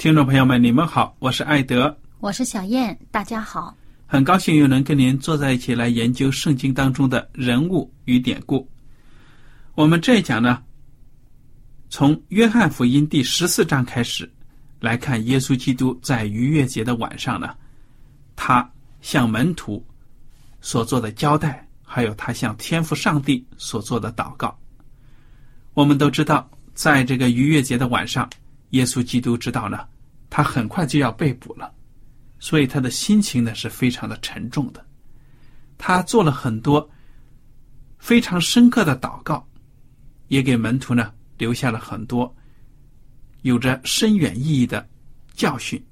听众朋友们，你们好，我是艾德，我是小燕，大家好，很高兴又能跟您坐在一起来研究圣经当中的人物与典故。我们这一讲呢，从约翰福音第十四章开始来看耶稣基督在逾越节的晚上呢，他向门徒所做的交代，还有他向天父上帝所做的祷告。我们都知道，在这个逾越节的晚上。耶稣基督知道呢，他很快就要被捕了，所以他的心情呢是非常的沉重的。他做了很多非常深刻的祷告，也给门徒呢留下了很多有着深远意义的教训。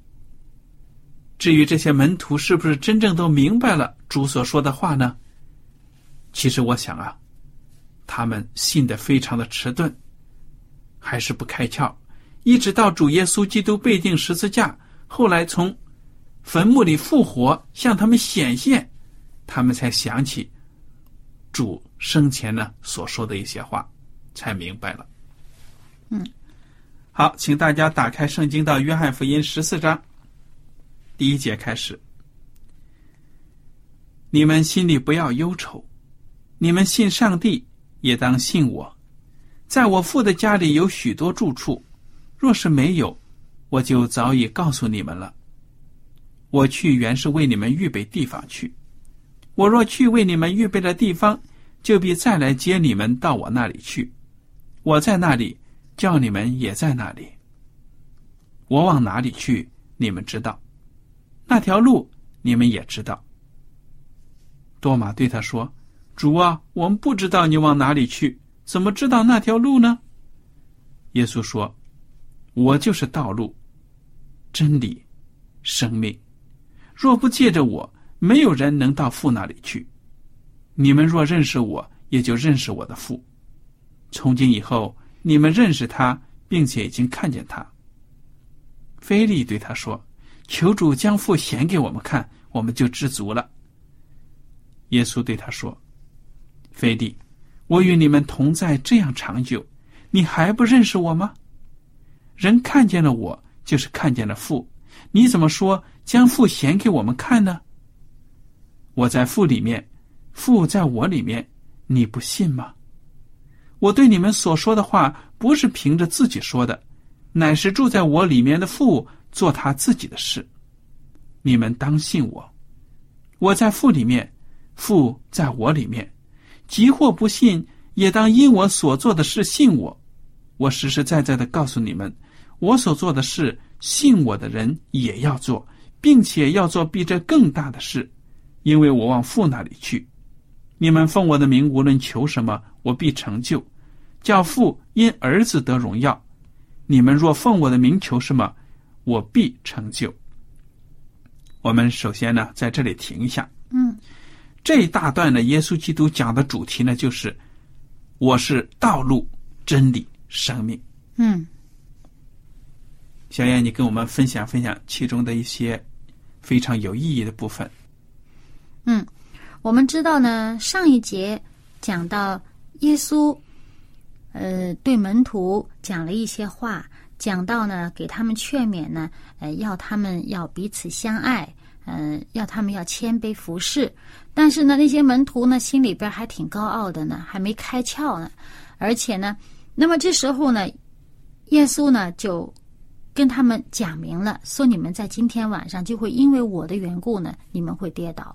至于这些门徒是不是真正都明白了主所说的话呢？其实我想啊，他们信的非常的迟钝，还是不开窍。一直到主耶稣基督被钉十字架，后来从坟墓里复活，向他们显现，他们才想起主生前呢所说的一些话，才明白了。嗯，好，请大家打开圣经到约翰福音十四章第一节开始。你们心里不要忧愁，你们信上帝也当信我，在我父的家里有许多住处。若是没有，我就早已告诉你们了。我去原是为你们预备地方去。我若去为你们预备了地方，就必再来接你们到我那里去。我在那里，叫你们也在那里。我往哪里去，你们知道；那条路，你们也知道。多马对他说：“主啊，我们不知道你往哪里去，怎么知道那条路呢？”耶稣说。我就是道路、真理、生命。若不借着我，没有人能到父那里去。你们若认识我，也就认识我的父。从今以后，你们认识他，并且已经看见他。菲利对他说：“求主将父显给我们看，我们就知足了。”耶稣对他说：“菲利，我与你们同在这样长久，你还不认识我吗？”人看见了我，就是看见了父。你怎么说将父显给我们看呢？我在父里面，父在我里面，你不信吗？我对你们所说的话，不是凭着自己说的，乃是住在我里面的父做他自己的事。你们当信我。我在父里面，父在我里面。即或不信，也当因我所做的事信我。我实实在在的告诉你们。我所做的事，信我的人也要做，并且要做比这更大的事，因为我往父那里去。你们奉我的名无论求什么，我必成就，叫父因儿子得荣耀。你们若奉我的名求什么，我必成就。我们首先呢，在这里停一下。嗯，这一大段呢，耶稣基督讲的主题呢，就是我是道路、真理、生命。嗯，小燕，你跟我们分享分享其中的一些非常有意义的部分。嗯，我们知道呢，上一节讲到耶稣，呃，对门徒讲了一些话，讲到呢，给他们劝勉呢，呃，要他们要彼此相爱，嗯、要他们要谦卑服侍。但是呢，那些门徒呢，心里边还挺高傲的呢，还没开窍呢，而且呢，那么这时候呢，耶稣呢就跟他们讲明了，说你们在今天晚上就会因为我的缘故呢，你们会跌倒。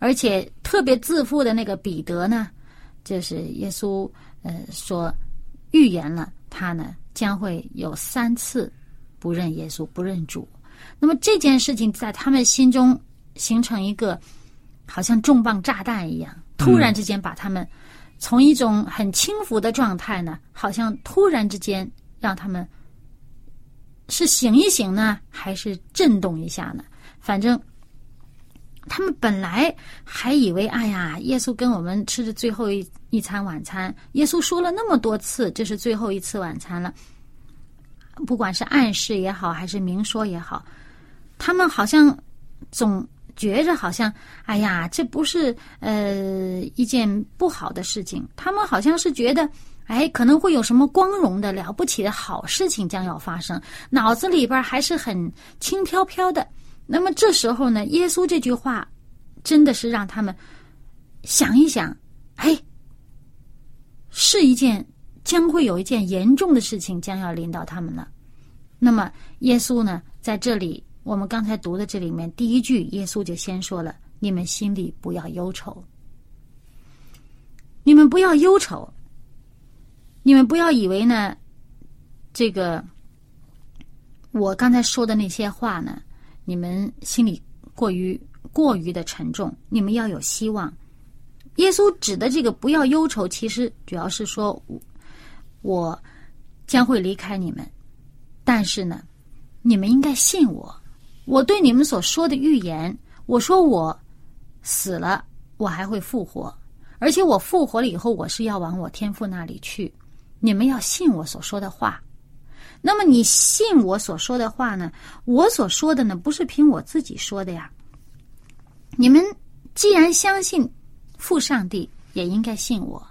而且特别自负的那个彼得呢，就是耶稣呃说预言了他呢将会有三次不认耶稣、不认主。那么这件事情在他们心中形成一个好像重磅炸弹一样，突然之间把他们从一种很轻浮的状态呢，好像突然之间让他们是醒一醒呢，还是震动一下呢？反正。他们本来还以为，哎呀，耶稣跟我们吃的最后一一餐晚餐，耶稣说了那么多次，这是最后一次晚餐了。不管是暗示也好，还是明说也好，他们好像总觉着好像，哎呀，这不是呃一件不好的事情。他们好像是觉得，哎，可能会有什么光荣的了不起的好事情将要发生，脑子里边还是很轻飘飘的。那么这时候呢，耶稣这句话真的是让他们想一想，哎，是一件将会有一件严重的事情将要临到他们了。那么耶稣呢，在这里我们刚才读的这里面第一句，耶稣就先说了：“你们心里不要忧愁，你们不要忧愁，你们不要以为呢，这个我刚才说的那些话呢。”你们心里过于过于的沉重，你们要有希望。耶稣指的这个不要忧愁，其实主要是说，我将会离开你们，但是呢，你们应该信我。我对你们所说的预言，我说我死了，我还会复活，而且我复活了以后，我是要往我天父那里去。你们要信我所说的话。那么你信我所说的话呢？我所说的呢，不是凭我自己说的呀。你们既然相信父上帝，也应该信我。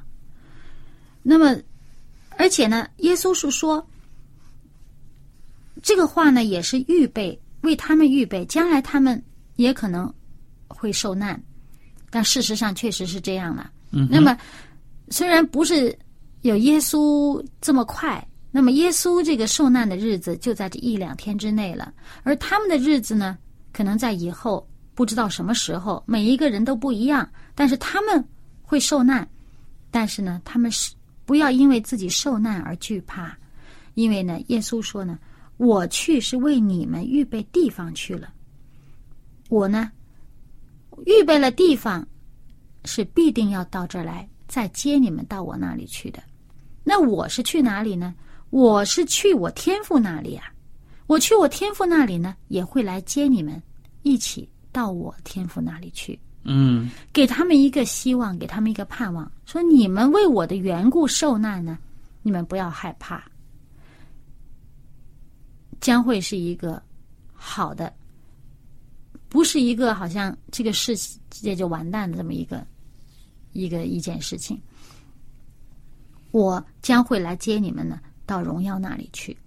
那么，而且呢，耶稣是说这个话呢，也是预备为他们预备，将来他们也可能会受难。但事实上确实是这样了。嗯，那么虽然不是有耶稣这么快。那么，耶稣这个受难的日子就在这一两天之内了，而他们的日子呢，可能在以后不知道什么时候。每一个人都不一样，但是他们会受难，但是呢，他们是不要因为自己受难而惧怕，因为呢，耶稣说呢，我去是为你们预备地方去了，我呢，预备了地方，是必定要到这儿来再接你们到我那里去的。那我是去哪里呢？我是去我天父那里啊，我去我天父那里呢，也会来接你们，一起到我天父那里去。嗯，给他们一个希望，给他们一个盼望，说你们为我的缘故受难呢，你们不要害怕，将会是一个好的，不是一个好像这个世界就完蛋的这么一个一个一件事情。我将会来接你们呢。到荣耀那里去，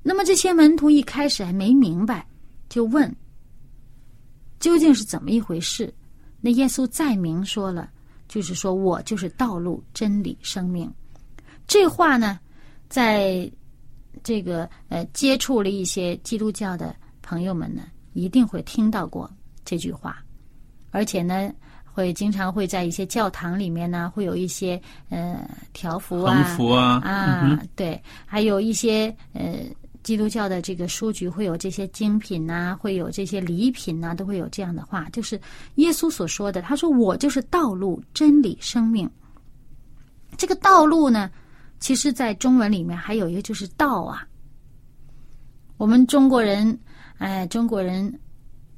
那么这些门徒一开始还没明白，就问究竟是怎么一回事。那耶稣再明说了，就是说我就是道路、真理、生命。这话呢，在这个呃接触了一些基督教的朋友们呢，一定会听到过这句话，而且呢。会经常会在一些教堂里面呢，会有一些呃条幅啊，横幅啊，啊，对，还有一些呃基督教的这个书局会有这些精品呐，会有这些礼品呐，都会有这样的话，就是耶稣所说的，他说我就是道路、真理、生命。这个道路呢，其实在中文里面还有一个就是道啊。我们中国人，哎，中国人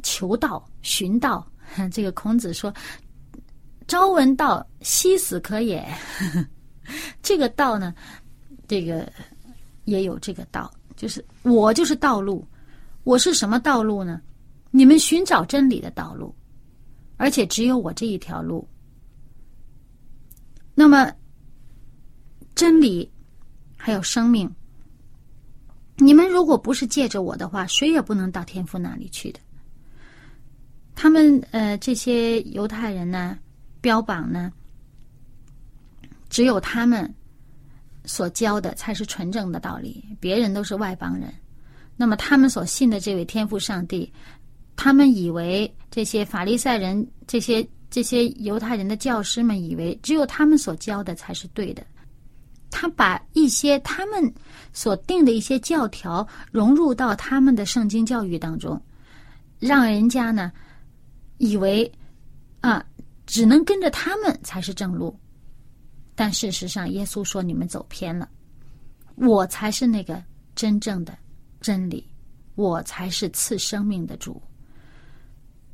求道、寻道，这个孔子说。朝闻道，夕死可也。这个道呢，这个也有这个道，就是我就是道路。我是什么道路呢？你们寻找真理的道路，而且只有我这一条路。那么，真理还有生命，你们如果不是借着我的话，谁也不能到天父那里去的。他们呃，这些犹太人呢，标榜呢。只有他们所教的才是纯正的道理，别人都是外邦人。那么他们所信的这位天赋上帝，他们以为这些法利赛人、这些这些犹太人的教师们以为只有他们所教的才是对的。他把一些他们所定的一些教条融入到他们的圣经教育当中，让人家呢以为啊，只能跟着他们才是正路。但事实上，耶稣说：“你们走偏了，我才是那个真正的真理，我才是赐生命的主。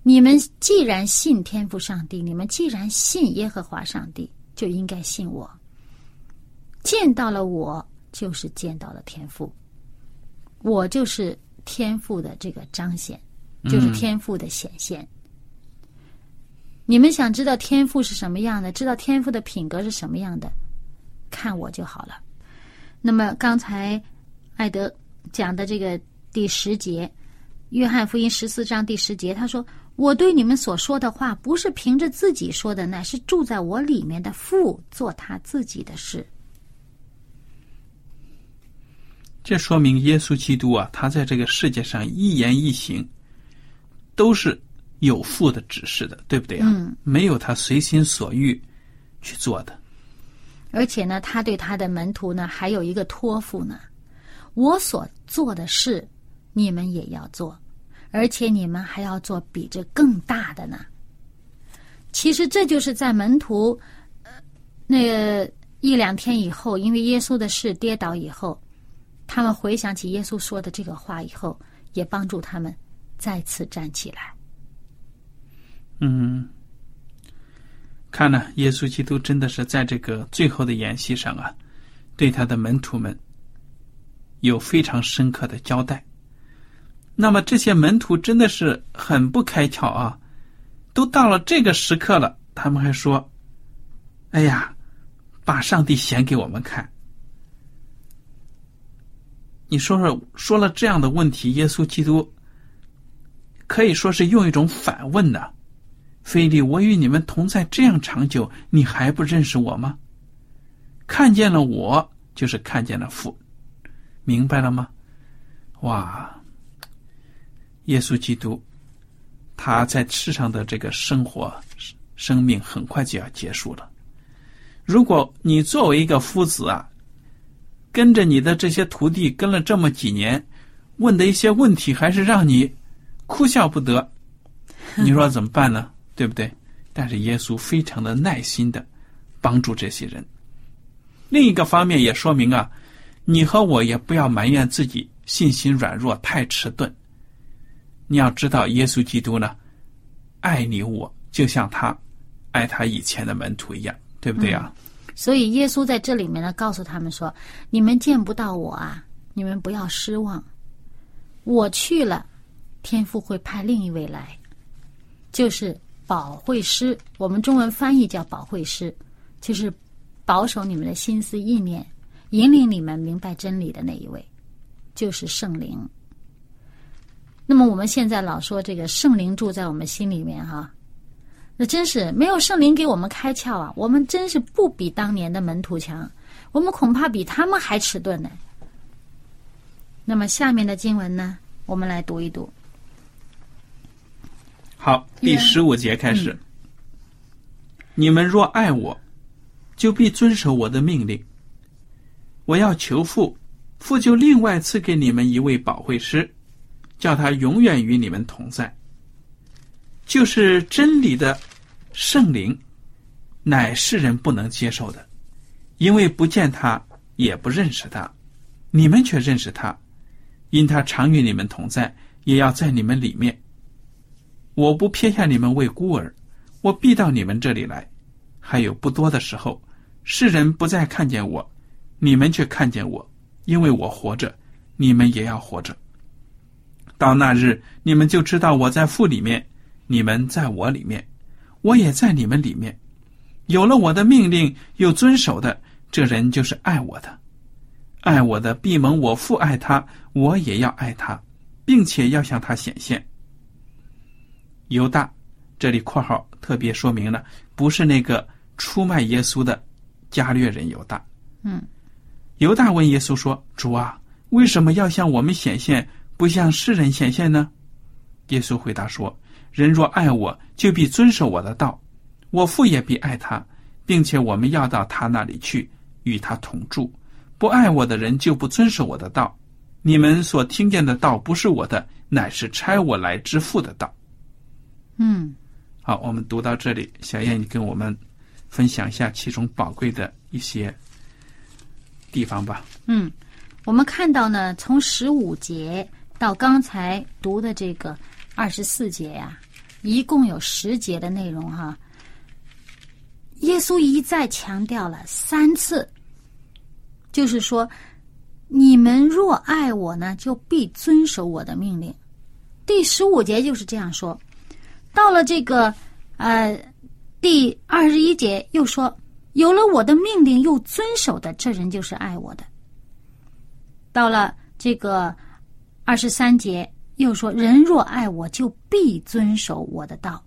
你们既然信天赋上帝，你们既然信耶和华上帝，就应该信我。见到了我，就是见到了天赋，我就是天赋的这个彰显，就是天赋的显现。”你们想知道天赋是什么样的？知道天赋的品格是什么样的？看我就好了。那么刚才艾德讲的这个第十节，《约翰福音》十四章第十节，他说：“我对你们所说的话，不是凭着自己说的，乃是住在我里面的父做他自己的事。”这说明耶稣基督啊，他在这个世界上一言一行都是。有父的指示的，对不对啊？没有他随心所欲去做的。而且呢，他对他的门徒呢，还有一个托付呢。我所做的事，你们也要做，而且你们还要做比这更大的呢。其实这就是在门徒呃那个一两天以后，因为耶稣的事跌倒以后，他们回想起耶稣说的这个话以后，也帮助他们再次站起来。嗯，看呢，耶稣基督真的是在这个最后的演戏上啊，对他的门徒们有非常深刻的交代。那么这些门徒真的是很不开窍啊，都到了这个时刻了，他们还说：“哎呀，把上帝显给我们看。”你说说，说了这样的问题，耶稣基督可以说是用一种反问呢。菲利，我与你们同在这样长久，你还不认识我吗？看见了我，就是看见了父，明白了吗？哇！耶稣基督，他在世上的这个生活、生命很快就要结束了。如果你作为一个夫子啊，跟着你的这些徒弟跟了这么几年，问的一些问题还是让你哭笑不得，你说怎么办呢？对不对？但是耶稣非常的耐心的帮助这些人。另一个方面也说明啊，你和我也不要埋怨自己信心软弱、太迟钝。你要知道，耶稣基督呢，爱你我，就像他爱他以前的门徒一样，对不对啊？所以耶稣在这里面呢，告诉他们说：“你们见不到我啊，你们不要失望。我去了，天父会派另一位来，就是。”保惠师，我们中文翻译叫保惠师，就是保守你们的心思意念，引领你们明白真理的那一位，就是圣灵。那么我们现在老说这个圣灵住在我们心里面哈，那真是没有圣灵给我们开窍啊，我们真是不比当年的门徒强，我们恐怕比他们还迟钝呢。那么下面的经文呢，我们来读一读。好，第十五节开始。你们若爱我，就必遵守我的命令。我要求父，父就另外赐给你们一位保惠师，叫他永远与你们同在。就是真理的圣灵，乃世人不能接受的，因为不见他，也不认识他。你们却认识他，因他常与你们同在，也要在你们里面。我不撇下你们为孤儿，我必到你们这里来。还有不多的时候，世人不再看见我，你们却看见我，因为我活着，你们也要活着。到那日，你们就知道我在父里面，你们在我里面，我也在你们里面。有了我的命令又遵守的，这人就是爱我的。爱我的必蒙我父爱他，我也要爱他，并且要向他显现。犹大，这里括号特别说明了，不是那个出卖耶稣的加略人犹大。嗯，犹大问耶稣说：“主啊，为什么要向我们显现，不向世人显现呢？”耶稣回答说：“人若爱我，就必遵守我的道。”我父也必爱他，并且我们要到他那里去，与他同住。不爱我的人就不遵守我的道。你们所听见的道不是我的，乃是差我来之父的道。嗯，好，我们读到这里，小燕，你跟我们分享一下其中宝贵的一些地方吧。嗯，我们看到呢，从十五节到刚才读的这个二十四节呀，一共有十节的内容哈。耶稣一再强调了三次，就是说，你们若爱我呢，就必遵守我的命令。第十五节就是这样说。到了这个呃第二十一节又说，有了我的命令又遵守的，这人就是爱我的。到了这个二十三节又说，人若爱我，就必遵守我的道。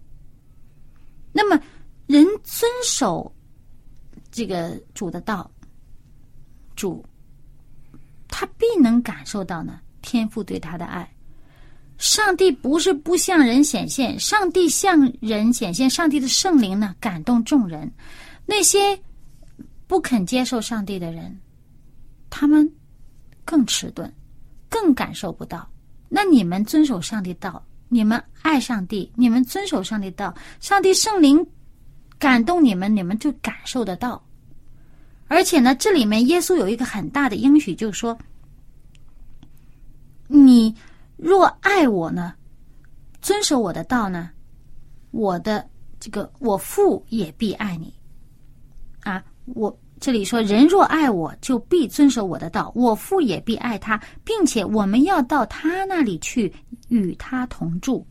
那么。人遵守这个主的道，主他必能感受到呢天父对他的爱。上帝不是不向人显现，上帝向人显现。上帝的圣灵呢感动众人，那些不肯接受上帝的人，他们更迟钝，更感受不到。那你们遵守上帝道，你们爱上帝，你们遵守上帝道，上帝圣灵。感动你们，你们就感受得到。而且呢，这里面耶稣有一个很大的应许，就是说：你若爱我呢，遵守我的道呢，我的这个我父也必爱你。啊，我这里说，人若爱我，就必遵守我的道，我父也必爱他，并且我们要到他那里去，与他同住。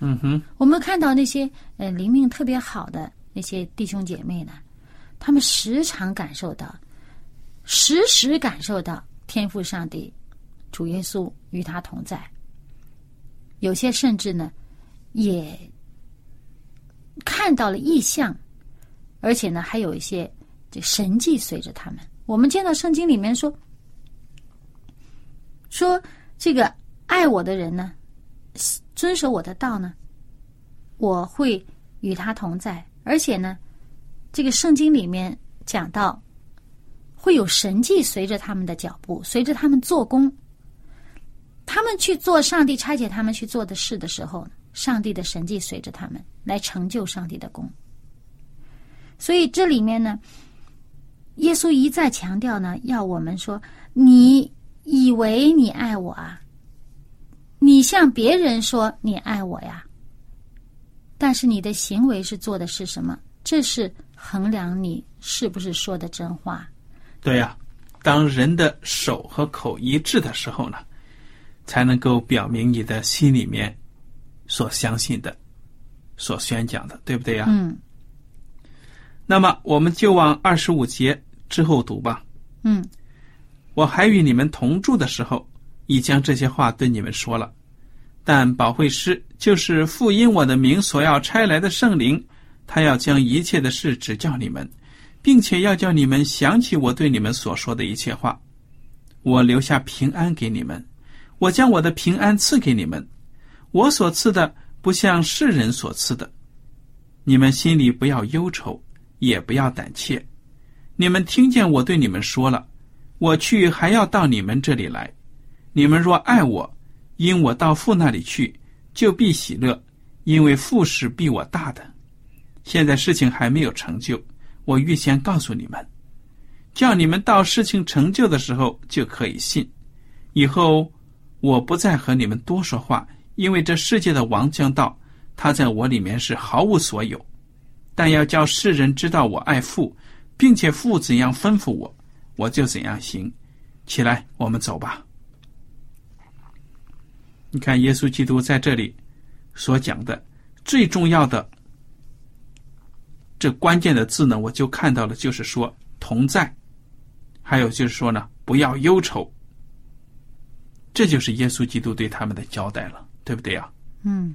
嗯哼，我们看到那些呃灵命特别好的。那些弟兄姐妹呢？他们时常感受到，时时感受到天赋上帝、主耶稣与他同在。有些甚至呢，也看到了异象，而且呢，还有一些这神迹随着他们。我们见到圣经里面说，说这个爱我的人呢，遵守我的道呢，我会与他同在。而且呢，这个圣经里面讲到，会有神迹随着他们的脚步，随着他们做工。他们去做上帝差遣他们去做的事的时候，上帝的神迹随着他们来成就上帝的功。所以这里面呢，耶稣一再强调呢，要我们说：你以为你爱我啊？你向别人说你爱我呀？但是你的行为是做的是什么？这是衡量你是不是说的真话。对呀，当人的手和口一致的时候呢，才能够表明你的心里面所相信的、所宣讲的，对不对呀？嗯。那么我们就往二十五节之后读吧。嗯。我还与你们同住的时候，已将这些话对你们说了。但保惠师就是复因我的名所要差来的圣灵，他要将一切的事指教你们，并且要叫你们想起我对你们所说的一切话。我留下平安给你们，我将我的平安赐给你们。我所赐的不像世人所赐的。你们心里不要忧愁，也不要胆怯。你们听见我对你们说了，我去还要到你们这里来。你们若爱我。因我到父那里去，就必喜乐，因为父是比我大的。现在事情还没有成就，我预先告诉你们，叫你们到事情成就的时候就可以信。以后我不再和你们多说话，因为这世界的王将到，他在我里面是毫无所有。但要叫世人知道我爱父，并且父怎样吩咐我，我就怎样行。起来，我们走吧。你看，耶稣基督在这里所讲的最重要的这关键的字呢，我就看到了，就是说同在，还有就是说呢，不要忧愁。这就是耶稣基督对他们的交代了，对不对啊？嗯，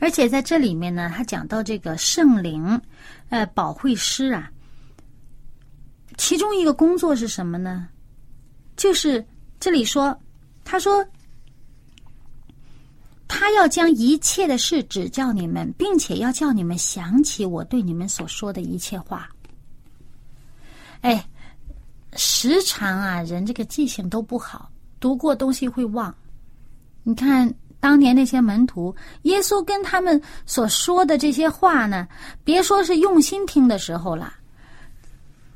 而且在这里面呢，他讲到这个圣灵，呃，保惠师啊，其中一个工作是什么呢？就是这里说，他说，他要将一切的事指教你们，并且要叫你们想起我对你们所说的一切话。哎，时常啊，人这个记性都不好。读过东西会忘，你看当年那些门徒，耶稣跟他们所说的这些话呢，别说是用心听的时候了，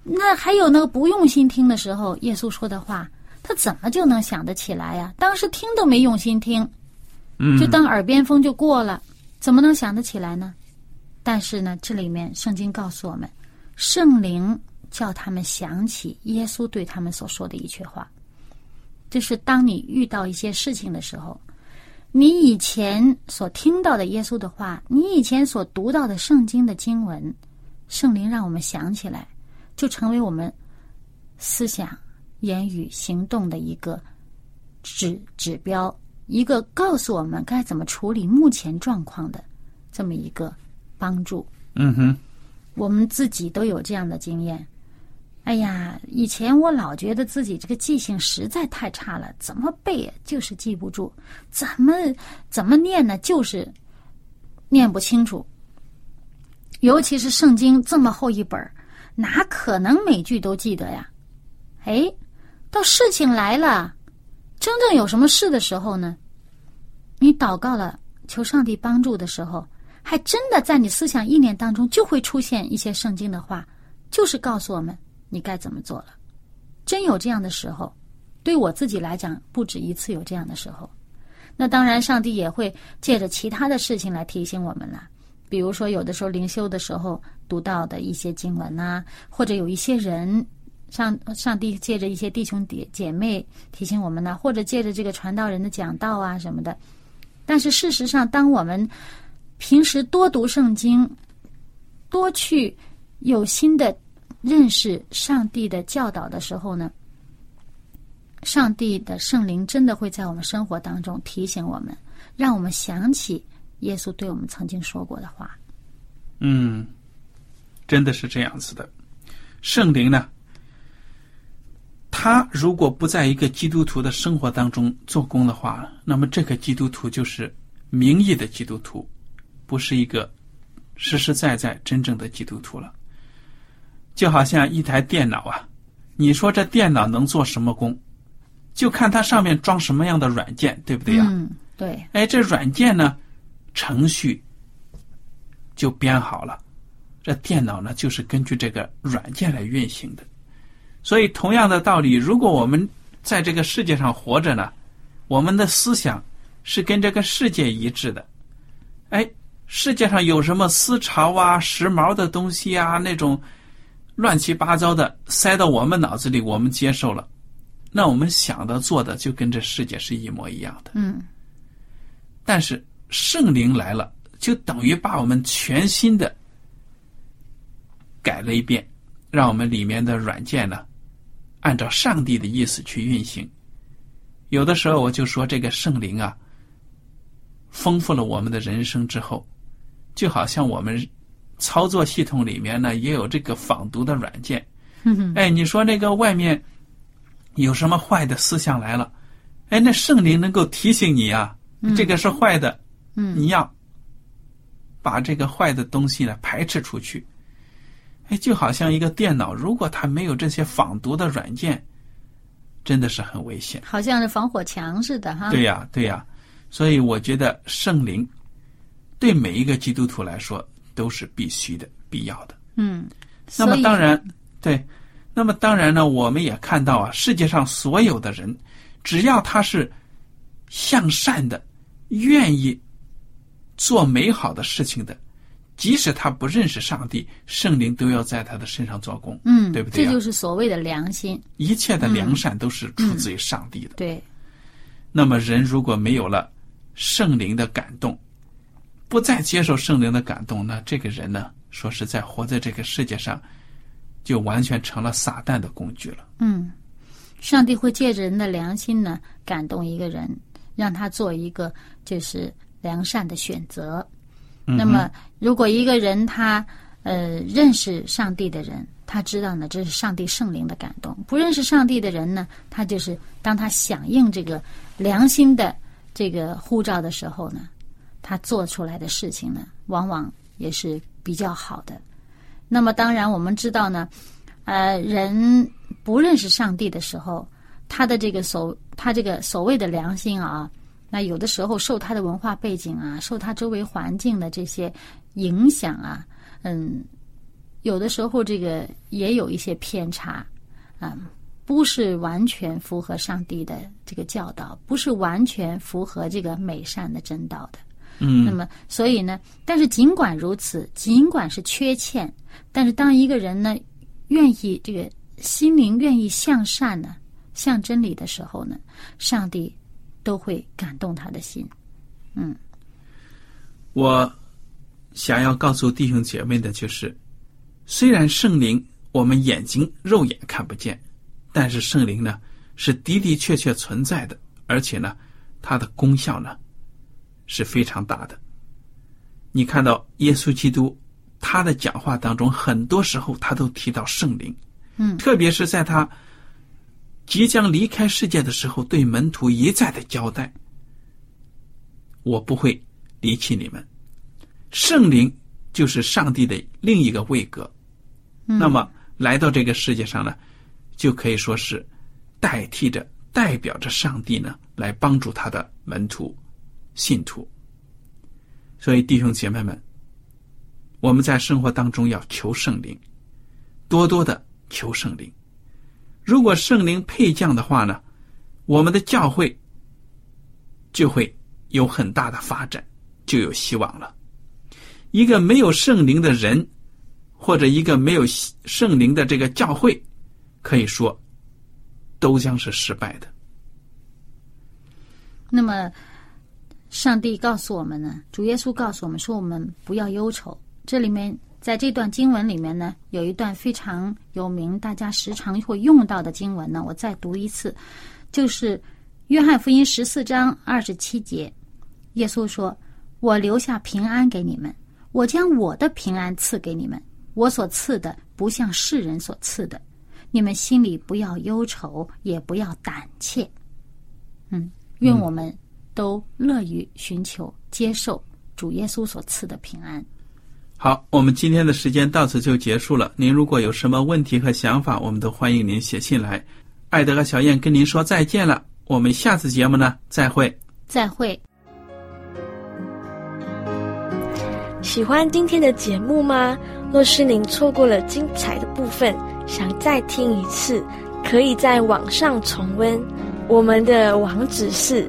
那还有那个不用心听的时候，耶稣说的话，他怎么就能想得起来呀？当时听都没用心听，嗯，就当耳边风就过了，怎么能想得起来呢？但是呢，这里面圣经告诉我们，圣灵叫他们想起耶稣对他们所说的一句话。就是当你遇到一些事情的时候，你以前所听到的耶稣的话，你以前所读到的圣经的经文，圣灵让我们想起来，就成为我们思想、言语、行动的一个指指标，一个告诉我们该怎么处理目前状况的这么一个帮助。嗯哼，我们自己都有这样的经验。哎呀，以前我老觉得自己这个记性实在太差了，怎么背就是记不住，怎么怎么念呢，就是念不清楚。尤其是圣经这么厚一本哪可能每句都记得呀？哎，到事情来了，真正有什么事的时候呢？你祷告了，求上帝帮助的时候，还真的在你思想意念当中就会出现一些圣经的话，就是告诉我们。你该怎么做了？真有这样的时候，对我自己来讲，不止一次有这样的时候。那当然，上帝也会借着其他的事情来提醒我们了。比如说，有的时候灵修的时候读到的一些经文呐，或者有一些人，上上帝借着一些弟兄姐姐妹提醒我们呢，或者借着这个传道人的讲道啊什么的。但是事实上，当我们平时多读圣经，多去有心的。认识上帝的教导的时候呢，上帝的圣灵真的会在我们生活当中提醒我们，让我们想起耶稣对我们曾经说过的话。嗯，真的是这样子的。圣灵呢，他如果不在一个基督徒的生活当中做工的话，那么这个基督徒就是名义的基督徒，不是一个实实在在真正的基督徒了。就好像一台电脑啊，你说这电脑能做什么工？就看它上面装什么样的软件，对不对呀？嗯，对。哎，这软件呢，程序就编好了，这电脑呢就是根据这个软件来运行的。所以，同样的道理，如果我们在这个世界上活着呢，我们的思想是跟这个世界一致的。哎，世界上有什么思潮啊、时髦的东西啊，那种。乱七八糟的塞到我们脑子里，我们接受了，那我们想的做的就跟这世界是一模一样的。嗯。但是圣灵来了，就等于把我们全新的改了一遍，让我们里面的软件呢，按照上帝的意思去运行。有的时候我就说，这个圣灵啊，丰富了我们的人生之后，就好像我们。操作系统里面呢，也有这个仿读的软件。哎，你说那个外面有什么坏的思想来了？哎，那圣灵能够提醒你啊，这个是坏的，你要把这个坏的东西呢排斥出去。哎，就好像一个电脑，如果它没有这些仿读的软件，真的是很危险，好像是防火墙似的哈。对呀，对呀，所以我觉得圣灵对每一个基督徒来说。都是必须的、必要的。嗯，那么当然，对，那么当然呢，我们也看到啊，世界上所有的人，只要他是向善的、愿意做美好的事情的，即使他不认识上帝，圣灵都要在他的身上做工，嗯，对不对、啊？这就是所谓的良心。一切的良善都是出自于上帝的。对，那么人如果没有了圣灵的感动，不再接受圣灵的感动，那这个人呢，说实在，活在这个世界上，就完全成了撒旦的工具了。嗯，上帝会借着人的良心呢，感动一个人，让他做一个就是良善的选择。那么，如果一个人他呃认识上帝的人，他知道呢这是上帝圣灵的感动；不认识上帝的人呢，他就是当他响应这个良心的这个呼召的时候呢，他做出来的事情呢，往往也是比较好的。那么，当然我们知道呢，呃，人不认识上帝的时候，他的这个所他这个所谓的良心啊。那有的时候受他的文化背景啊，受他周围环境的这些影响啊，嗯，有的时候这个也有一些偏差，啊，不是完全符合上帝的这个教导，不是完全符合这个美善的真道的。嗯，那么所以呢，但是尽管如此，尽管是缺欠，但是当一个人呢愿意这个心灵愿意向善呢，向真理的时候呢，上帝。都会感动他的心，嗯。我想要告诉弟兄姐妹的就是，虽然圣灵我们眼睛肉眼看不见，但是圣灵呢是的的确确存在的，而且呢，它的功效呢是非常大的。你看到耶稣基督他的讲话当中，很多时候他都提到圣灵，嗯，特别是在他。即将离开世界的时候，对门徒一再的交代：“我不会离弃你们。”圣灵就是上帝的另一个位格。嗯、那么来到这个世界上呢，就可以说是代替着、代表着上帝呢，来帮助他的门徒、信徒。所以弟兄姐妹们，我们在生活当中要求圣灵，多多的求圣灵。如果圣灵配降的话呢，我们的教会就会有很大的发展，就有希望了。一个没有圣灵的人，或者一个没有圣灵的这个教会，可以说都将是失败的。那么，上帝告诉我们呢，主耶稣告诉我们说，我们不要忧愁。这里面。在这段经文里面呢，有一段非常有名、大家时常会用到的经文呢，我再读一次，就是《约翰福音》十四章二十七节，耶稣说：“我留下平安给你们，我将我的平安赐给你们，我所赐的不像世人所赐的，你们心里不要忧愁，也不要胆怯。”嗯，愿我们都乐于寻求、接受主耶稣所赐的平安。好，我们今天的时间到此就结束了。您如果有什么问题和想法，我们都欢迎您写信来。艾德和小燕跟您说再见了，我们下次节目呢再会。再会。喜欢今天的节目吗？若是您错过了精彩的部分，想再听一次，可以在网上重温。我们的网址是